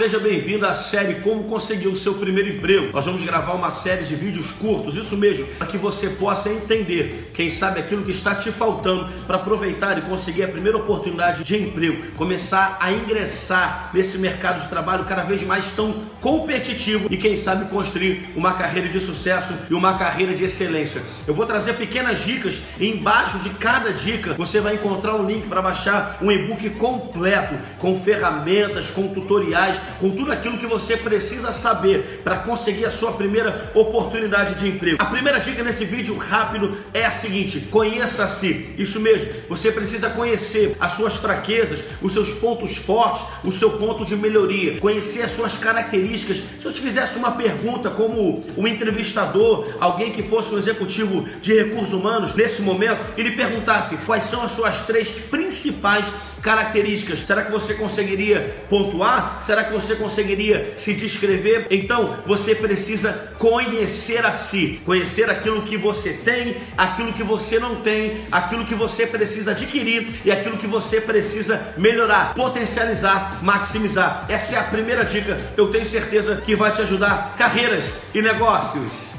seja bem-vindo à série Como Conseguir o Seu Primeiro Emprego. Nós vamos gravar uma série de vídeos curtos, isso mesmo, para que você possa entender, quem sabe, aquilo que está te faltando para aproveitar e conseguir a primeira oportunidade de emprego, começar a ingressar nesse mercado de trabalho cada vez mais tão competitivo e, quem sabe, construir uma carreira de sucesso e uma carreira de excelência. Eu vou trazer pequenas dicas e embaixo de cada dica você vai encontrar um link para baixar um e-book completo com ferramentas, com tutoriais, com tudo aquilo que você precisa saber para conseguir a sua primeira oportunidade de emprego. A primeira dica nesse vídeo rápido é a seguinte: conheça-se. Isso mesmo, você precisa conhecer as suas fraquezas, os seus pontos fortes, o seu ponto de melhoria, conhecer as suas características. Se eu te fizesse uma pergunta como um entrevistador, alguém que fosse um executivo de recursos humanos nesse momento, e lhe perguntasse quais são as suas três principais características, será que você conseguiria pontuar? Será que você conseguiria se descrever? Então você precisa conhecer a si, conhecer aquilo que você tem, aquilo que você não tem, aquilo que você precisa adquirir e aquilo que você precisa melhorar, potencializar, maximizar. Essa é a primeira dica. Eu tenho certeza que vai te ajudar carreiras e negócios.